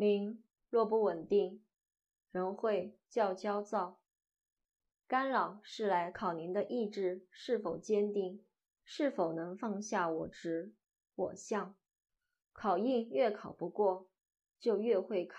您若不稳定，人会较焦躁。干扰是来考您的意志是否坚定，是否能放下我执、我相。考应越考不过，就越会考。